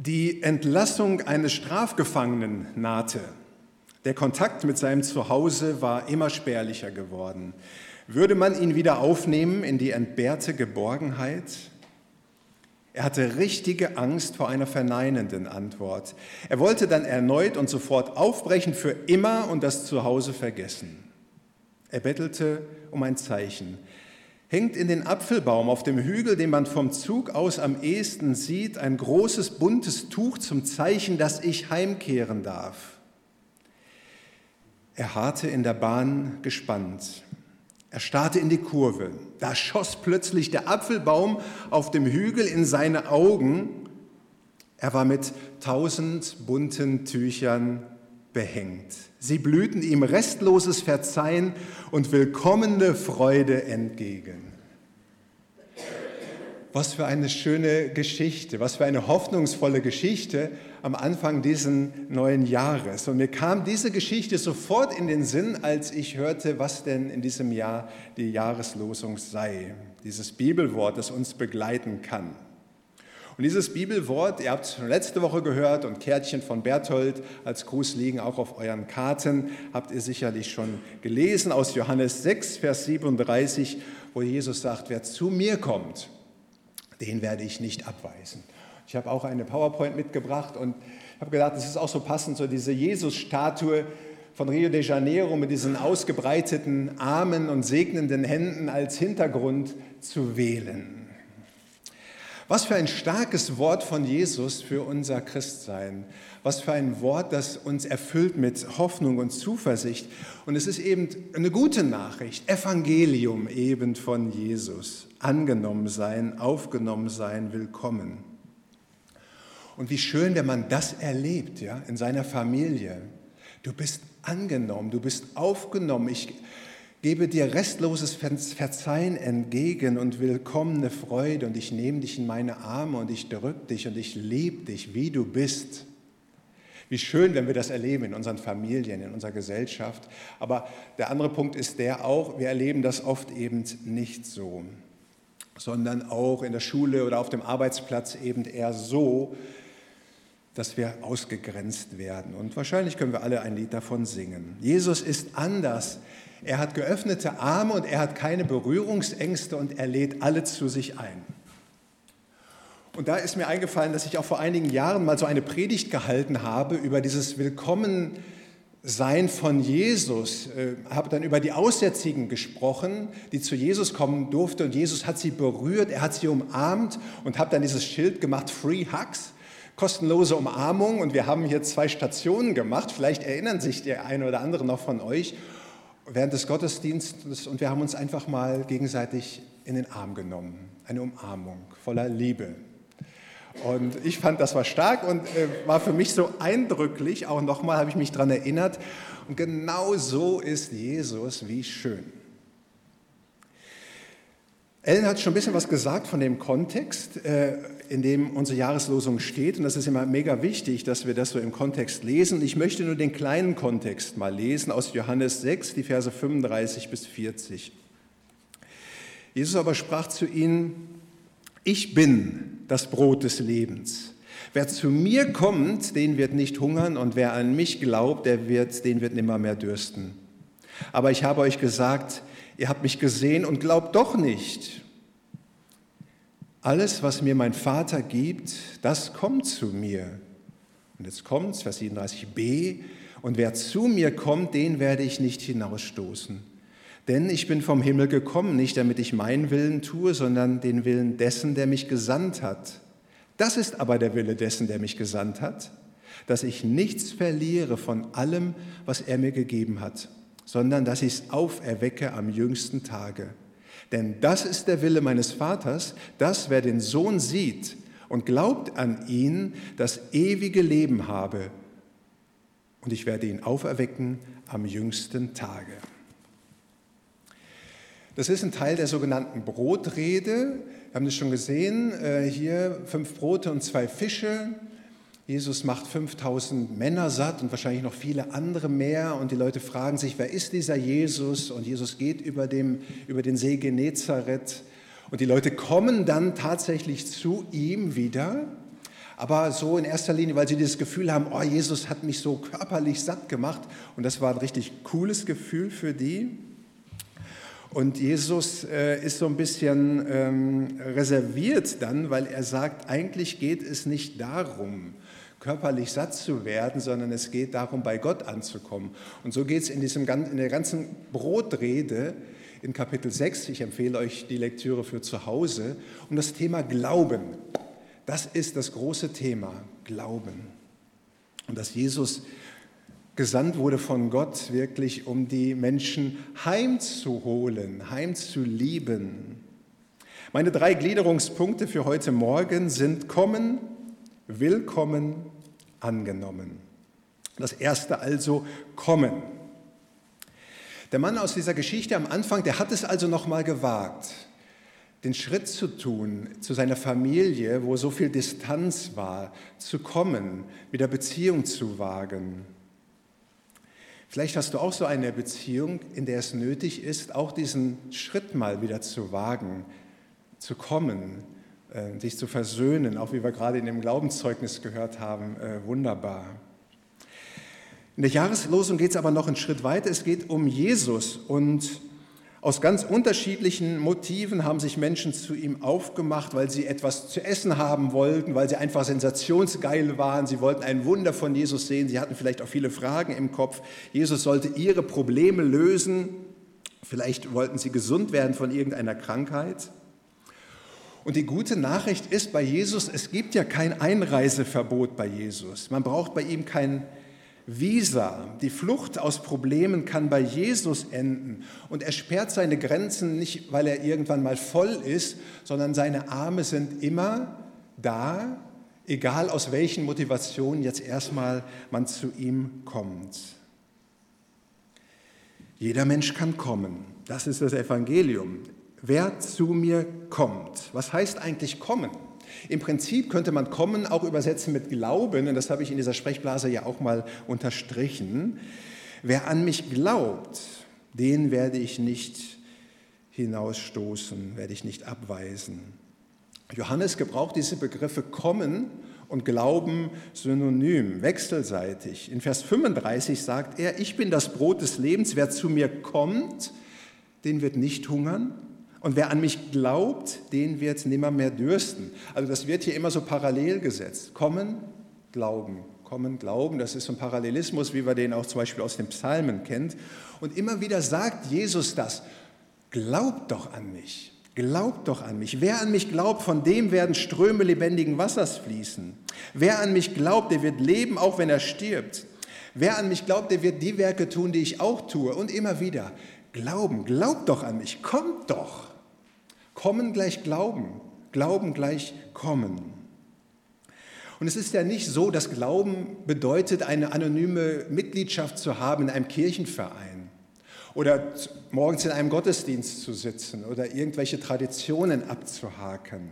Die Entlassung eines Strafgefangenen nahte. Der Kontakt mit seinem Zuhause war immer spärlicher geworden. Würde man ihn wieder aufnehmen in die entbehrte Geborgenheit? Er hatte richtige Angst vor einer verneinenden Antwort. Er wollte dann erneut und sofort aufbrechen für immer und das Zuhause vergessen. Er bettelte um ein Zeichen. Hängt in den Apfelbaum auf dem Hügel, den man vom Zug aus am ehesten sieht, ein großes buntes Tuch zum Zeichen, dass ich heimkehren darf. Er harrte in der Bahn gespannt. Er starrte in die Kurve. Da schoss plötzlich der Apfelbaum auf dem Hügel in seine Augen. Er war mit tausend bunten Tüchern behängt. Sie blühten ihm restloses Verzeihen und willkommene Freude entgegen. Was für eine schöne Geschichte, was für eine hoffnungsvolle Geschichte am Anfang dieses neuen Jahres. Und mir kam diese Geschichte sofort in den Sinn, als ich hörte, was denn in diesem Jahr die Jahreslosung sei. Dieses Bibelwort, das uns begleiten kann. Und dieses Bibelwort, ihr habt es schon letzte Woche gehört und Kärtchen von Berthold als Gruß liegen auch auf euren Karten, habt ihr sicherlich schon gelesen aus Johannes 6, Vers 37, wo Jesus sagt, wer zu mir kommt, den werde ich nicht abweisen. Ich habe auch eine PowerPoint mitgebracht und habe gedacht, es ist auch so passend, so diese Jesus-Statue von Rio de Janeiro mit diesen ausgebreiteten Armen und segnenden Händen als Hintergrund zu wählen. Was für ein starkes Wort von Jesus für unser Christsein. Was für ein Wort, das uns erfüllt mit Hoffnung und Zuversicht. Und es ist eben eine gute Nachricht, Evangelium eben von Jesus. Angenommen sein, aufgenommen sein, willkommen. Und wie schön, wenn man das erlebt, ja, in seiner Familie. Du bist angenommen, du bist aufgenommen. Ich gebe dir restloses Verzeihen entgegen und willkommene Freude und ich nehme dich in meine Arme und ich drücke dich und ich liebe dich, wie du bist. Wie schön, wenn wir das erleben in unseren Familien, in unserer Gesellschaft. Aber der andere Punkt ist der auch, wir erleben das oft eben nicht so, sondern auch in der Schule oder auf dem Arbeitsplatz eben eher so, dass wir ausgegrenzt werden. Und wahrscheinlich können wir alle ein Lied davon singen. Jesus ist anders. Er hat geöffnete Arme und er hat keine Berührungsängste und er lädt alle zu sich ein. Und da ist mir eingefallen, dass ich auch vor einigen Jahren mal so eine Predigt gehalten habe über dieses Willkommensein von Jesus. Ich äh, habe dann über die Aussätzigen gesprochen, die zu Jesus kommen durfte und Jesus hat sie berührt, er hat sie umarmt und habe dann dieses Schild gemacht, Free Hugs, kostenlose Umarmung. Und wir haben hier zwei Stationen gemacht. Vielleicht erinnern sich der eine oder andere noch von euch während des Gottesdienstes und wir haben uns einfach mal gegenseitig in den Arm genommen. Eine Umarmung voller Liebe. Und ich fand, das war stark und äh, war für mich so eindrücklich. Auch nochmal habe ich mich daran erinnert. Und genau so ist Jesus, wie schön. Ellen hat schon ein bisschen was gesagt von dem Kontext, äh, in dem unsere Jahreslosung steht. Und das ist immer mega wichtig, dass wir das so im Kontext lesen. Ich möchte nur den kleinen Kontext mal lesen aus Johannes 6, die Verse 35 bis 40. Jesus aber sprach zu ihnen, ich bin das Brot des Lebens. Wer zu mir kommt, den wird nicht hungern und wer an mich glaubt, der wird, den wird nimmer mehr dürsten. Aber ich habe euch gesagt, ihr habt mich gesehen und glaubt doch nicht. Alles, was mir mein Vater gibt, das kommt zu mir. Und jetzt kommt Vers 37b, und wer zu mir kommt, den werde ich nicht hinausstoßen. Denn ich bin vom Himmel gekommen, nicht damit ich meinen Willen tue, sondern den Willen dessen, der mich gesandt hat. Das ist aber der Wille dessen, der mich gesandt hat, dass ich nichts verliere von allem, was er mir gegeben hat, sondern dass ich es auferwecke am jüngsten Tage. Denn das ist der Wille meines Vaters, dass wer den Sohn sieht und glaubt an ihn, das ewige Leben habe. Und ich werde ihn auferwecken am jüngsten Tage. Das ist ein Teil der sogenannten Brotrede. Wir haben das schon gesehen. Äh, hier fünf Brote und zwei Fische. Jesus macht 5000 Männer satt und wahrscheinlich noch viele andere mehr. Und die Leute fragen sich, wer ist dieser Jesus? Und Jesus geht über, dem, über den See Genezareth. Und die Leute kommen dann tatsächlich zu ihm wieder. aber so in erster Linie, weil sie dieses Gefühl haben, oh, Jesus hat mich so körperlich satt gemacht und das war ein richtig cooles Gefühl für die. Und Jesus äh, ist so ein bisschen ähm, reserviert dann, weil er sagt, eigentlich geht es nicht darum, körperlich satt zu werden, sondern es geht darum, bei Gott anzukommen. Und so geht es in, in der ganzen Brotrede in Kapitel 6, ich empfehle euch die Lektüre für zu Hause, um das Thema Glauben. Das ist das große Thema, Glauben. Und dass Jesus gesandt wurde von Gott wirklich, um die Menschen heimzuholen, heimzulieben. Meine drei Gliederungspunkte für heute Morgen sind kommen, willkommen, angenommen. Das erste also kommen. Der Mann aus dieser Geschichte am Anfang, der hat es also noch mal gewagt, den Schritt zu tun zu seiner Familie, wo so viel Distanz war, zu kommen, wieder Beziehung zu wagen. Vielleicht hast du auch so eine Beziehung, in der es nötig ist, auch diesen Schritt mal wieder zu wagen, zu kommen, sich zu versöhnen, auch wie wir gerade in dem Glaubenszeugnis gehört haben, äh, wunderbar. In der Jahreslosung geht es aber noch einen Schritt weiter. Es geht um Jesus und aus ganz unterschiedlichen Motiven haben sich Menschen zu ihm aufgemacht, weil sie etwas zu essen haben wollten, weil sie einfach sensationsgeil waren. Sie wollten ein Wunder von Jesus sehen. Sie hatten vielleicht auch viele Fragen im Kopf. Jesus sollte ihre Probleme lösen. Vielleicht wollten sie gesund werden von irgendeiner Krankheit. Und die gute Nachricht ist bei Jesus, es gibt ja kein Einreiseverbot bei Jesus. Man braucht bei ihm kein Visa, die Flucht aus Problemen kann bei Jesus enden. Und er sperrt seine Grenzen nicht, weil er irgendwann mal voll ist, sondern seine Arme sind immer da, egal aus welchen Motivationen jetzt erstmal man zu ihm kommt. Jeder Mensch kann kommen. Das ist das Evangelium. Wer zu mir kommt. Was heißt eigentlich kommen? Im Prinzip könnte man kommen auch übersetzen mit Glauben, und das habe ich in dieser Sprechblase ja auch mal unterstrichen. Wer an mich glaubt, den werde ich nicht hinausstoßen, werde ich nicht abweisen. Johannes gebraucht diese Begriffe kommen und Glauben synonym, wechselseitig. In Vers 35 sagt er, ich bin das Brot des Lebens, wer zu mir kommt, den wird nicht hungern und wer an mich glaubt, den wird nimmer mehr dürsten. Also das wird hier immer so parallel gesetzt. Kommen, glauben, kommen, glauben. Das ist so ein Parallelismus, wie wir den auch zum Beispiel aus den Psalmen kennt. Und immer wieder sagt Jesus das. Glaubt doch an mich. Glaubt doch an mich. Wer an mich glaubt, von dem werden Ströme lebendigen Wassers fließen. Wer an mich glaubt, der wird leben, auch wenn er stirbt. Wer an mich glaubt, der wird die Werke tun, die ich auch tue. Und immer wieder. Glauben, glaubt doch an mich, kommt doch. Kommen gleich Glauben, Glauben gleich kommen. Und es ist ja nicht so, dass Glauben bedeutet, eine anonyme Mitgliedschaft zu haben in einem Kirchenverein oder morgens in einem Gottesdienst zu sitzen oder irgendwelche Traditionen abzuhaken,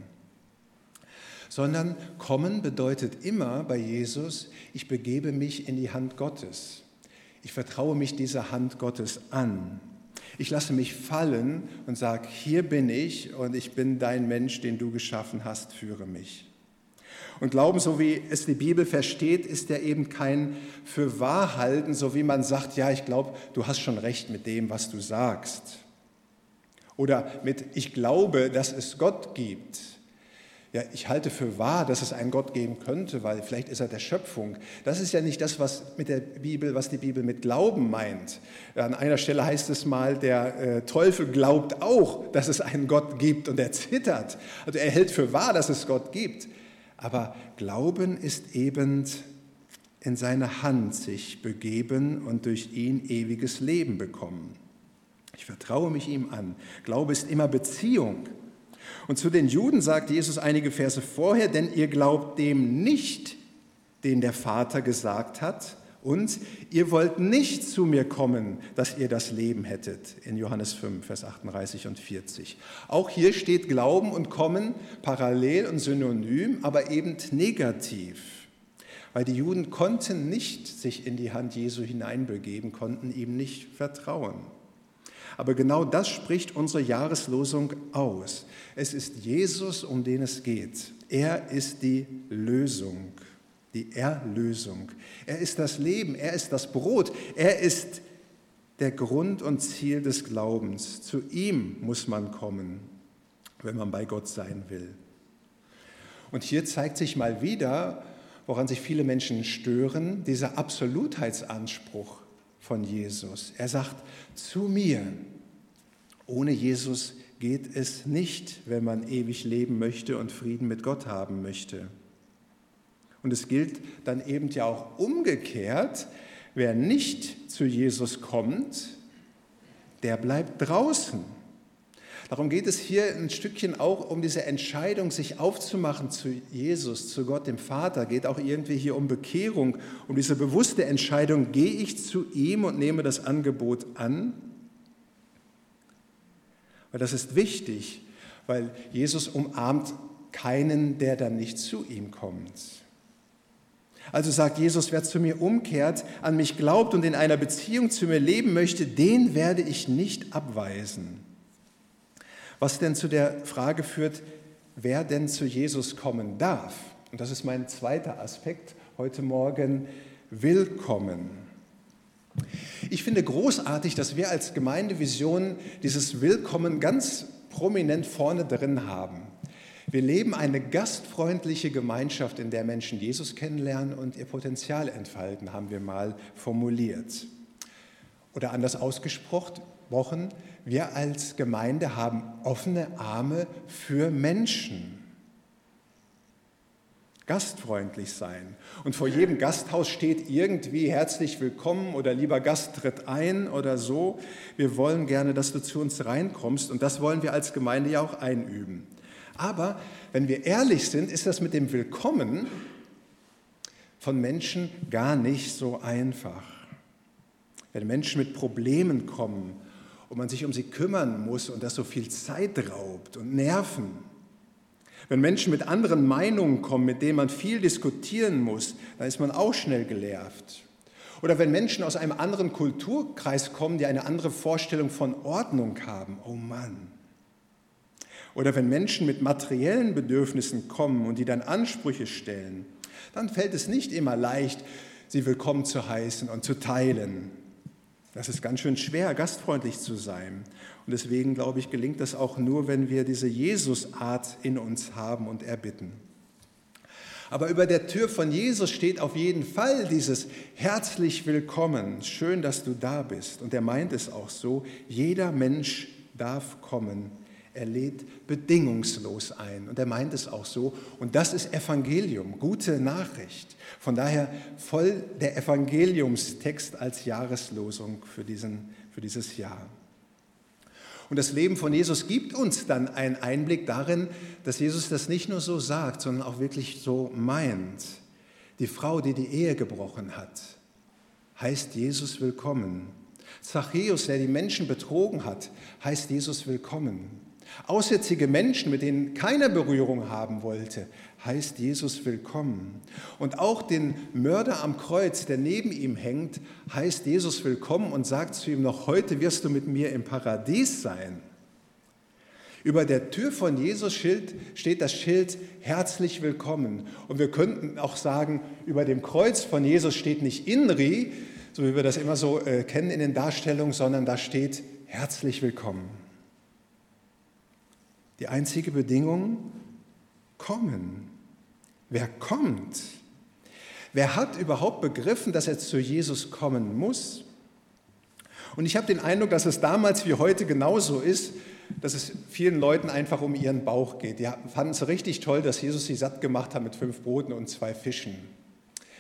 sondern kommen bedeutet immer bei Jesus, ich begebe mich in die Hand Gottes. Ich vertraue mich dieser Hand Gottes an. Ich lasse mich fallen und sage, hier bin ich und ich bin dein Mensch, den du geschaffen hast, führe mich. Und Glauben, so wie es die Bibel versteht, ist ja eben kein für wahr halten, so wie man sagt, ja, ich glaube, du hast schon recht mit dem, was du sagst. Oder mit, ich glaube, dass es Gott gibt ja, ich halte für wahr, dass es einen Gott geben könnte, weil vielleicht ist er der Schöpfung. Das ist ja nicht das, was mit der Bibel, was die Bibel mit Glauben meint. An einer Stelle heißt es mal, der äh, Teufel glaubt auch, dass es einen Gott gibt und er zittert. Also er hält für wahr, dass es Gott gibt. Aber Glauben ist eben in seine Hand sich begeben und durch ihn ewiges Leben bekommen. Ich vertraue mich ihm an. Glaube ist immer Beziehung. Und zu den Juden sagt Jesus einige Verse vorher, denn ihr glaubt dem nicht, den der Vater gesagt hat, und ihr wollt nicht zu mir kommen, dass ihr das Leben hättet. In Johannes 5, Vers 38 und 40. Auch hier steht Glauben und Kommen parallel und synonym, aber eben negativ. Weil die Juden konnten nicht sich in die Hand Jesu hineinbegeben, konnten ihm nicht vertrauen. Aber genau das spricht unsere Jahreslosung aus. Es ist Jesus, um den es geht. Er ist die Lösung, die Erlösung. Er ist das Leben, er ist das Brot, er ist der Grund und Ziel des Glaubens. Zu ihm muss man kommen, wenn man bei Gott sein will. Und hier zeigt sich mal wieder, woran sich viele Menschen stören, dieser Absolutheitsanspruch von Jesus. Er sagt, zu mir. Ohne Jesus geht es nicht, wenn man ewig leben möchte und Frieden mit Gott haben möchte. Und es gilt dann eben ja auch umgekehrt, wer nicht zu Jesus kommt, der bleibt draußen. Darum geht es hier ein Stückchen auch um diese Entscheidung, sich aufzumachen zu Jesus, zu Gott dem Vater. Geht auch irgendwie hier um Bekehrung, um diese bewusste Entscheidung, gehe ich zu ihm und nehme das Angebot an? Weil das ist wichtig, weil Jesus umarmt keinen, der dann nicht zu ihm kommt. Also sagt Jesus, wer zu mir umkehrt, an mich glaubt und in einer Beziehung zu mir leben möchte, den werde ich nicht abweisen. Was denn zu der Frage führt, wer denn zu Jesus kommen darf. Und das ist mein zweiter Aspekt heute Morgen, willkommen. Ich finde großartig, dass wir als Gemeindevision dieses Willkommen ganz prominent vorne drin haben. Wir leben eine gastfreundliche Gemeinschaft, in der Menschen Jesus kennenlernen und ihr Potenzial entfalten, haben wir mal formuliert. Oder anders ausgesprochen, wir als Gemeinde haben offene Arme für Menschen. Gastfreundlich sein. Und vor jedem Gasthaus steht irgendwie herzlich willkommen oder lieber Gast tritt ein oder so. Wir wollen gerne, dass du zu uns reinkommst und das wollen wir als Gemeinde ja auch einüben. Aber wenn wir ehrlich sind, ist das mit dem Willkommen von Menschen gar nicht so einfach. Wenn Menschen mit Problemen kommen und man sich um sie kümmern muss und das so viel Zeit raubt und Nerven. Wenn Menschen mit anderen Meinungen kommen, mit denen man viel diskutieren muss, dann ist man auch schnell genervt. Oder wenn Menschen aus einem anderen Kulturkreis kommen, die eine andere Vorstellung von Ordnung haben, oh Mann. Oder wenn Menschen mit materiellen Bedürfnissen kommen und die dann Ansprüche stellen, dann fällt es nicht immer leicht, sie willkommen zu heißen und zu teilen. Das ist ganz schön schwer, gastfreundlich zu sein. Und deswegen, glaube ich, gelingt das auch nur, wenn wir diese Jesus-Art in uns haben und erbitten. Aber über der Tür von Jesus steht auf jeden Fall dieses herzlich willkommen, schön, dass du da bist. Und er meint es auch so, jeder Mensch darf kommen. Er lädt bedingungslos ein. Und er meint es auch so. Und das ist Evangelium, gute Nachricht. Von daher voll der Evangeliumstext als Jahreslosung für, diesen, für dieses Jahr. Und das Leben von Jesus gibt uns dann einen Einblick darin, dass Jesus das nicht nur so sagt, sondern auch wirklich so meint. Die Frau, die die Ehe gebrochen hat, heißt Jesus willkommen. Zachäus, der die Menschen betrogen hat, heißt Jesus willkommen. Aussätzige Menschen, mit denen keiner Berührung haben wollte, heißt Jesus willkommen. Und auch den Mörder am Kreuz, der neben ihm hängt, heißt Jesus willkommen und sagt zu ihm, noch heute wirst du mit mir im Paradies sein. Über der Tür von Jesus steht das Schild herzlich willkommen. Und wir könnten auch sagen, über dem Kreuz von Jesus steht nicht Inri, so wie wir das immer so äh, kennen in den Darstellungen, sondern da steht herzlich willkommen. Die einzige Bedingung, kommen. Wer kommt? Wer hat überhaupt begriffen, dass er zu Jesus kommen muss? Und ich habe den Eindruck, dass es damals wie heute genauso ist, dass es vielen Leuten einfach um ihren Bauch geht. Die fanden es richtig toll, dass Jesus sie satt gemacht hat mit fünf Broten und zwei Fischen.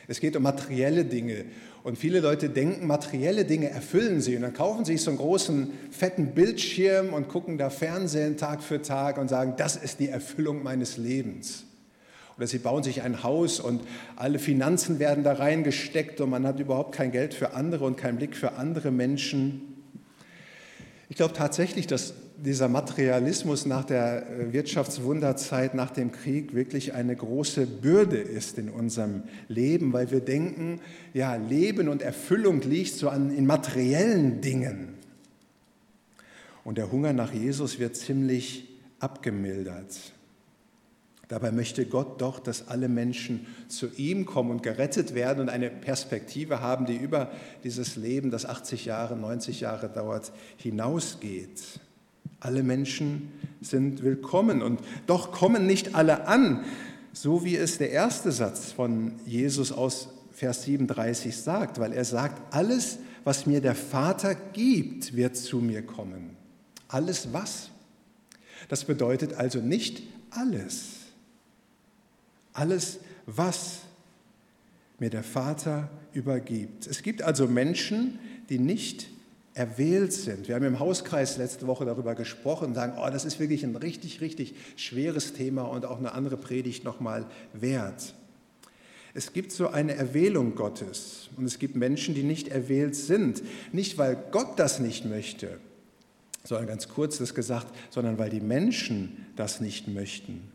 Es geht um materielle Dinge. Und viele Leute denken, materielle Dinge erfüllen sie. Und dann kaufen sie sich so einen großen, fetten Bildschirm und gucken da Fernsehen Tag für Tag und sagen, das ist die Erfüllung meines Lebens. Oder sie bauen sich ein Haus und alle Finanzen werden da reingesteckt und man hat überhaupt kein Geld für andere und keinen Blick für andere Menschen. Ich glaube tatsächlich, dass dieser Materialismus nach der äh, Wirtschaftswunderzeit, nach dem Krieg wirklich eine große Bürde ist in unserem Leben, weil wir denken, ja, Leben und Erfüllung liegt so an, in materiellen Dingen. Und der Hunger nach Jesus wird ziemlich abgemildert. Dabei möchte Gott doch, dass alle Menschen zu ihm kommen und gerettet werden und eine Perspektive haben, die über dieses Leben, das 80 Jahre, 90 Jahre dauert, hinausgeht. Alle Menschen sind willkommen und doch kommen nicht alle an, so wie es der erste Satz von Jesus aus Vers 37 sagt, weil er sagt, alles, was mir der Vater gibt, wird zu mir kommen. Alles was? Das bedeutet also nicht alles. Alles, was mir der Vater übergibt. Es gibt also Menschen, die nicht erwählt sind. Wir haben im Hauskreis letzte Woche darüber gesprochen und sagen, oh, das ist wirklich ein richtig, richtig schweres Thema und auch eine andere Predigt nochmal wert. Es gibt so eine Erwählung Gottes und es gibt Menschen, die nicht erwählt sind. Nicht, weil Gott das nicht möchte, sondern ganz kurz das gesagt, sondern weil die Menschen das nicht möchten.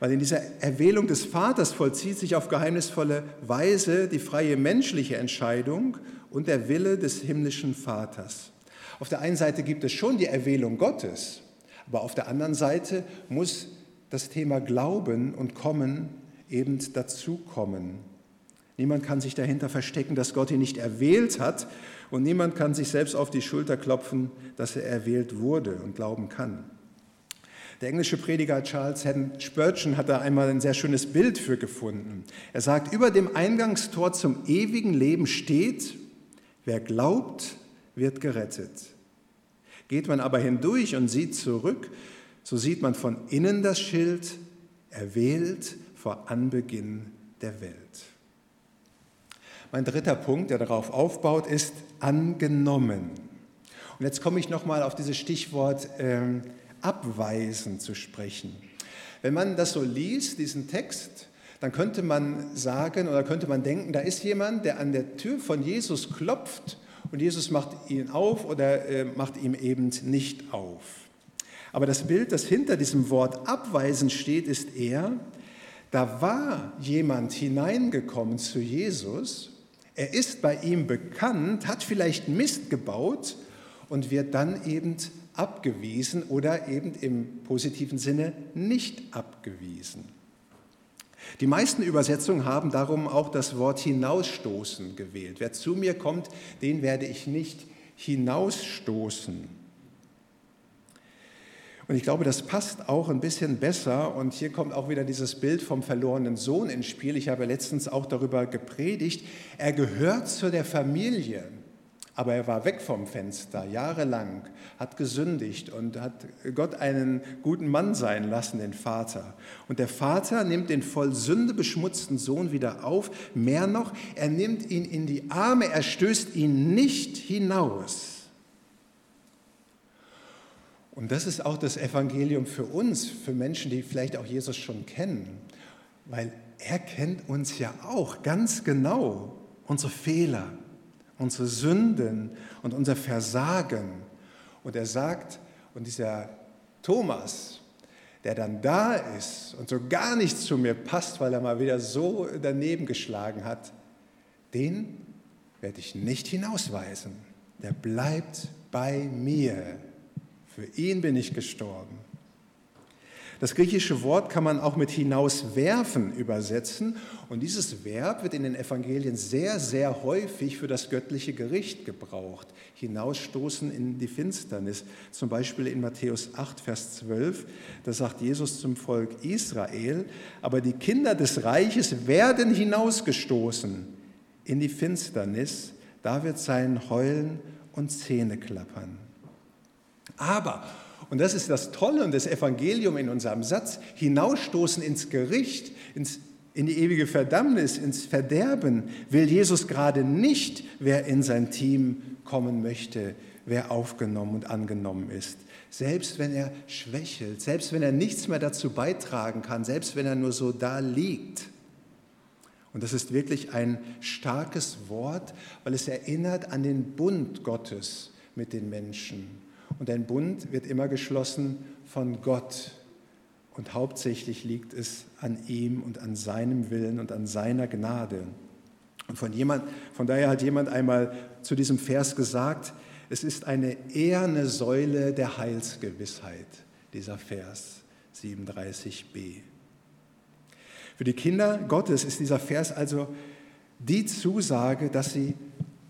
Weil in dieser Erwählung des Vaters vollzieht sich auf geheimnisvolle Weise die freie menschliche Entscheidung und der Wille des himmlischen Vaters. Auf der einen Seite gibt es schon die Erwählung Gottes, aber auf der anderen Seite muss das Thema Glauben und Kommen eben dazukommen. Niemand kann sich dahinter verstecken, dass Gott ihn nicht erwählt hat und niemand kann sich selbst auf die Schulter klopfen, dass er erwählt wurde und glauben kann. Der englische Prediger Charles Haddon Spurgeon hat da einmal ein sehr schönes Bild für gefunden. Er sagt, über dem Eingangstor zum ewigen Leben steht, wer glaubt, wird gerettet. Geht man aber hindurch und sieht zurück, so sieht man von innen das Schild, erwählt vor Anbeginn der Welt. Mein dritter Punkt, der darauf aufbaut, ist angenommen. Und jetzt komme ich nochmal auf dieses Stichwort ähm, abweisen zu sprechen. Wenn man das so liest, diesen Text, dann könnte man sagen oder könnte man denken, da ist jemand, der an der Tür von Jesus klopft und Jesus macht ihn auf oder äh, macht ihm eben nicht auf. Aber das Bild, das hinter diesem Wort abweisen steht, ist eher, da war jemand hineingekommen zu Jesus, er ist bei ihm bekannt, hat vielleicht Mist gebaut und wird dann eben abgewiesen oder eben im positiven Sinne nicht abgewiesen. Die meisten Übersetzungen haben darum auch das Wort hinausstoßen gewählt. Wer zu mir kommt, den werde ich nicht hinausstoßen. Und ich glaube, das passt auch ein bisschen besser. Und hier kommt auch wieder dieses Bild vom verlorenen Sohn ins Spiel. Ich habe letztens auch darüber gepredigt. Er gehört zu der Familie. Aber er war weg vom Fenster jahrelang, hat gesündigt und hat Gott einen guten Mann sein lassen, den Vater. Und der Vater nimmt den voll Sünde beschmutzten Sohn wieder auf. Mehr noch, er nimmt ihn in die Arme, er stößt ihn nicht hinaus. Und das ist auch das Evangelium für uns, für Menschen, die vielleicht auch Jesus schon kennen, weil er kennt uns ja auch ganz genau, unsere Fehler, unsere Sünden und unser Versagen. Und er sagt, und dieser Thomas, der dann da ist und so gar nichts zu mir passt, weil er mal wieder so daneben geschlagen hat, den werde ich nicht hinausweisen. Der bleibt bei mir. Für ihn bin ich gestorben. Das griechische Wort kann man auch mit hinauswerfen übersetzen. Und dieses Verb wird in den Evangelien sehr, sehr häufig für das göttliche Gericht gebraucht. Hinausstoßen in die Finsternis. Zum Beispiel in Matthäus 8, Vers 12. Da sagt Jesus zum Volk Israel, aber die Kinder des Reiches werden hinausgestoßen in die Finsternis. Da wird sein Heulen und Zähne klappern. Aber, und das ist das Tolle und das Evangelium in unserem Satz, hinausstoßen ins Gericht, ins, in die ewige Verdammnis, ins Verderben, will Jesus gerade nicht, wer in sein Team kommen möchte, wer aufgenommen und angenommen ist. Selbst wenn er schwächelt, selbst wenn er nichts mehr dazu beitragen kann, selbst wenn er nur so da liegt. Und das ist wirklich ein starkes Wort, weil es erinnert an den Bund Gottes mit den Menschen. Und ein Bund wird immer geschlossen von Gott. Und hauptsächlich liegt es an ihm und an seinem Willen und an seiner Gnade. Und von, jemand, von daher hat jemand einmal zu diesem Vers gesagt, Es ist eine eherne Säule der Heilsgewissheit, dieser Vers 37b. Für die Kinder Gottes ist dieser Vers also die Zusage, dass sie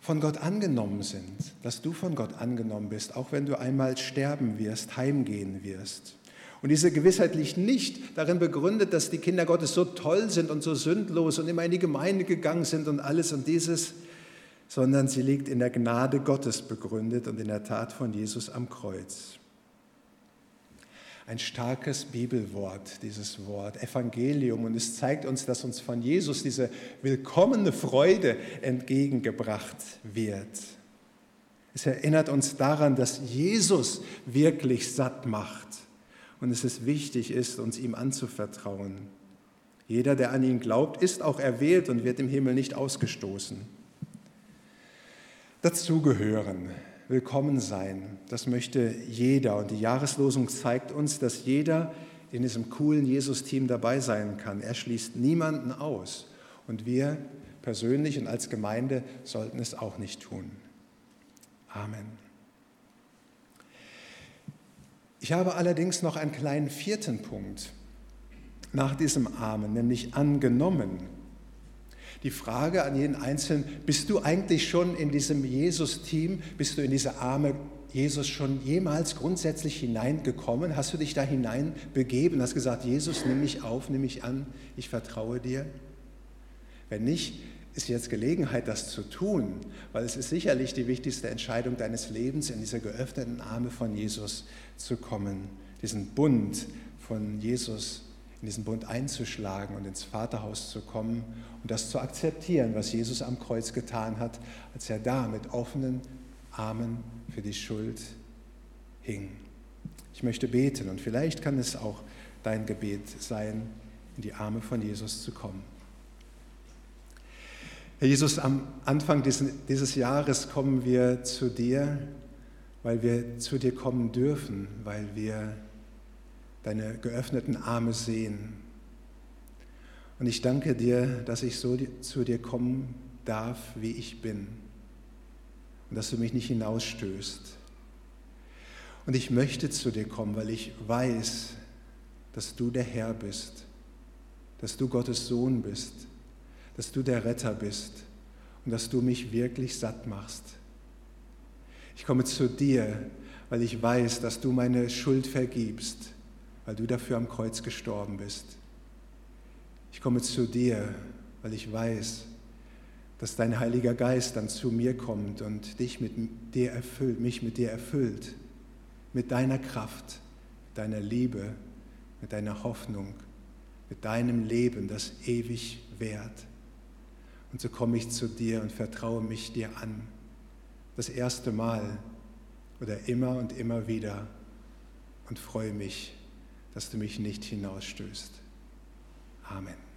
von Gott angenommen sind, dass du von Gott angenommen bist, auch wenn du einmal sterben wirst, heimgehen wirst. Und diese Gewissheit liegt nicht darin begründet, dass die Kinder Gottes so toll sind und so sündlos und immer in die Gemeinde gegangen sind und alles und dieses, sondern sie liegt in der Gnade Gottes begründet und in der Tat von Jesus am Kreuz. Ein starkes Bibelwort, dieses Wort, Evangelium. Und es zeigt uns, dass uns von Jesus diese willkommene Freude entgegengebracht wird. Es erinnert uns daran, dass Jesus wirklich satt macht und es ist wichtig ist, uns ihm anzuvertrauen. Jeder, der an ihn glaubt, ist auch erwählt und wird im Himmel nicht ausgestoßen dazugehören, willkommen sein. Das möchte jeder. Und die Jahreslosung zeigt uns, dass jeder in diesem coolen Jesus-Team dabei sein kann. Er schließt niemanden aus. Und wir persönlich und als Gemeinde sollten es auch nicht tun. Amen. Ich habe allerdings noch einen kleinen vierten Punkt nach diesem Amen, nämlich angenommen. Die Frage an jeden Einzelnen, bist du eigentlich schon in diesem Jesus-Team, bist du in diese Arme Jesus schon jemals grundsätzlich hineingekommen? Hast du dich da hineinbegeben, hast gesagt, Jesus, nimm mich auf, nimm mich an, ich vertraue dir? Wenn nicht, ist jetzt Gelegenheit, das zu tun, weil es ist sicherlich die wichtigste Entscheidung deines Lebens, in diese geöffneten Arme von Jesus zu kommen, diesen Bund von Jesus zu in diesen Bund einzuschlagen und ins Vaterhaus zu kommen und das zu akzeptieren, was Jesus am Kreuz getan hat, als er da mit offenen Armen für die Schuld hing. Ich möchte beten und vielleicht kann es auch dein Gebet sein, in die Arme von Jesus zu kommen. Herr Jesus, am Anfang dieses Jahres kommen wir zu dir, weil wir zu dir kommen dürfen, weil wir deine geöffneten Arme sehen. Und ich danke dir, dass ich so zu dir kommen darf, wie ich bin. Und dass du mich nicht hinausstößt. Und ich möchte zu dir kommen, weil ich weiß, dass du der Herr bist, dass du Gottes Sohn bist, dass du der Retter bist und dass du mich wirklich satt machst. Ich komme zu dir, weil ich weiß, dass du meine Schuld vergibst weil du dafür am Kreuz gestorben bist. Ich komme zu dir, weil ich weiß, dass dein Heiliger Geist dann zu mir kommt und dich mit dir erfüllt, mich mit dir erfüllt, mit deiner Kraft, deiner Liebe, mit deiner Hoffnung, mit deinem Leben, das ewig währt. Und so komme ich zu dir und vertraue mich dir an. Das erste Mal oder immer und immer wieder und freue mich dass du mich nicht hinausstößt. Amen.